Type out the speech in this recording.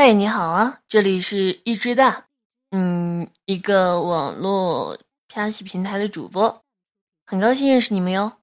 嗨你好啊这里是一只蛋。嗯一个网络拍戏平台的主播。很高兴认识你们哟。